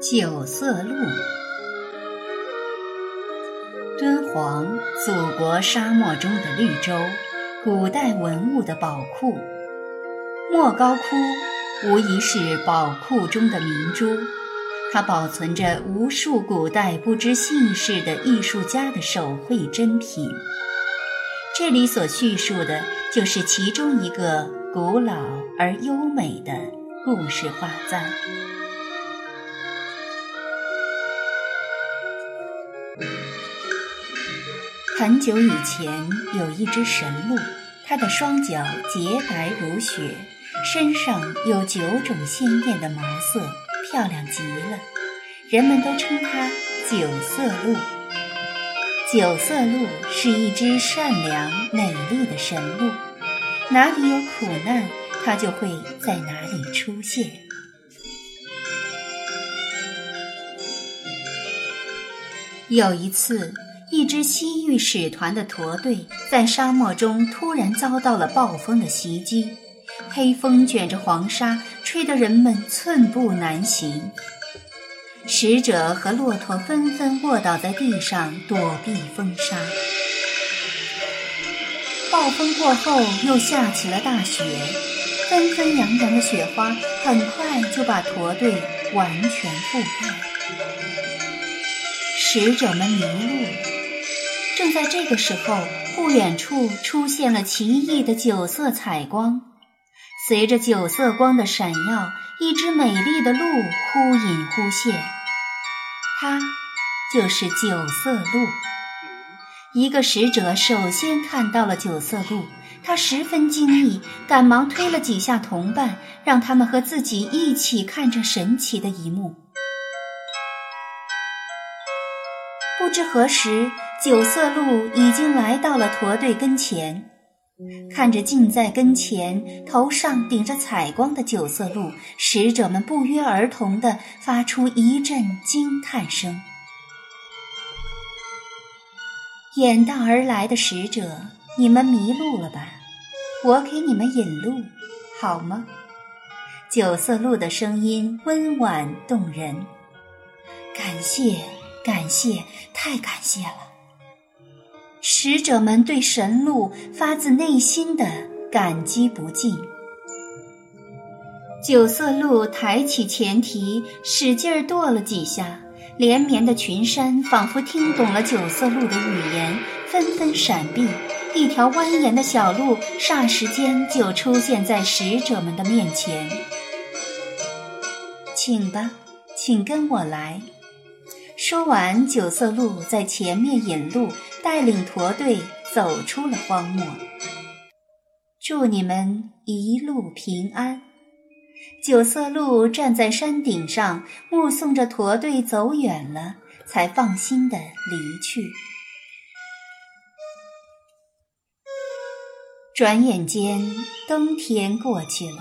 九色鹿，敦煌，祖国沙漠中的绿洲，古代文物的宝库。莫高窟无疑是宝库中的明珠，它保存着无数古代不知姓氏的艺术家的手绘珍品。这里所叙述的就是其中一个古老而优美的故事画赞。很久以前，有一只神鹿，它的双脚洁白如雪，身上有九种鲜艳的毛色，漂亮极了。人们都称它九色鹿。九色鹿是一只善良美丽的神鹿，哪里有苦难，它就会在哪里出现。有一次，一支西域使团的驼队在沙漠中突然遭到了暴风的袭击，黑风卷着黄沙，吹得人们寸步难行。使者和骆驼纷纷卧倒在地上躲避风沙。暴风过后，又下起了大雪，纷纷扬扬的雪花很快就把驼队完全覆盖。使者们迷路。正在这个时候，不远处出现了奇异的九色彩光。随着九色光的闪耀，一只美丽的鹿忽隐忽现。它就是九色鹿。一个使者首先看到了九色鹿，他十分惊异，赶忙推了几下同伴，让他们和自己一起看这神奇的一幕。不知何时，九色鹿已经来到了驼队跟前。看着近在跟前、头上顶着彩光的九色鹿，使者们不约而同地发出一阵惊叹声。远道而来的使者，你们迷路了吧？我给你们引路，好吗？九色鹿的声音温婉动人。感谢。感谢，太感谢了！使者们对神鹿发自内心的感激不尽。九色鹿抬起前蹄，使劲儿跺了几下，连绵的群山仿佛听懂了九色鹿的语言，纷纷闪避。一条蜿蜒的小路霎时间就出现在使者们的面前。请吧，请跟我来。说完，九色鹿在前面引路，带领驼队走出了荒漠。祝你们一路平安。九色鹿站在山顶上，目送着驼队走远了，才放心的离去。转眼间，冬天过去了，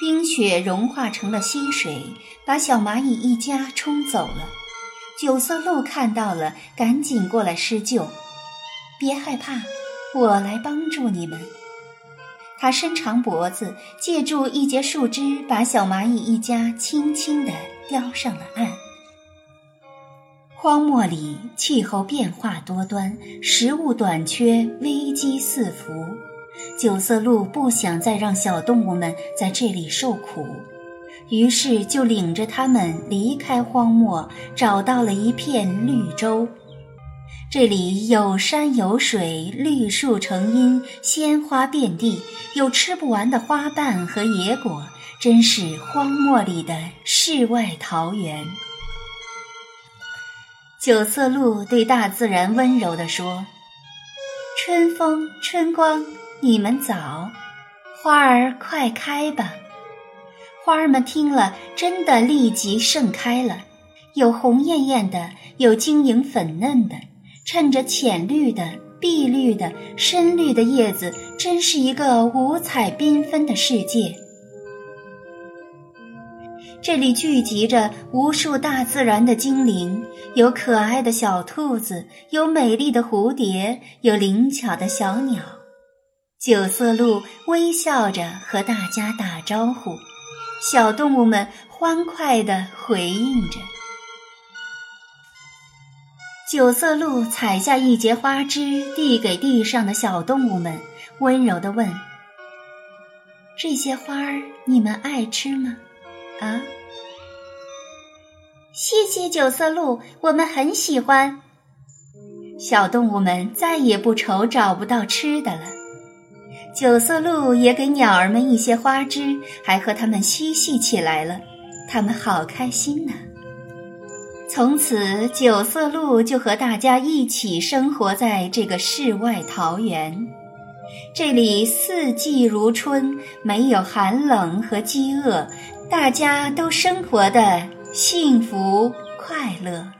冰雪融化成了溪水，把小蚂蚁一家冲走了。九色鹿看到了，赶紧过来施救。别害怕，我来帮助你们。他伸长脖子，借助一截树枝，把小蚂蚁一家轻轻地叼上了岸。荒漠里气候变化多端，食物短缺，危机四伏。九色鹿不想再让小动物们在这里受苦。于是就领着他们离开荒漠，找到了一片绿洲。这里有山有水，绿树成荫，鲜花遍地，有吃不完的花瓣和野果，真是荒漠里的世外桃源。九色鹿对大自然温柔地说：“春风春光，你们早，花儿快开吧。”花儿们听了，真的立即盛开了，有红艳艳的，有晶莹粉嫩的，衬着浅绿的、碧绿的、深绿的叶子，真是一个五彩缤纷的世界。这里聚集着无数大自然的精灵，有可爱的小兔子，有美丽的蝴蝶，有灵巧的小鸟。九色鹿微笑着和大家打招呼。小动物们欢快地回应着。九色鹿采下一节花枝，递给地上的小动物们，温柔地问：“这些花儿你们爱吃吗？”啊，谢谢九色鹿，我们很喜欢。小动物们再也不愁找不到吃的了。九色鹿也给鸟儿们一些花枝，还和它们嬉戏起来了。它们好开心呢。从此，九色鹿就和大家一起生活在这个世外桃源。这里四季如春，没有寒冷和饥饿，大家都生活的幸福快乐。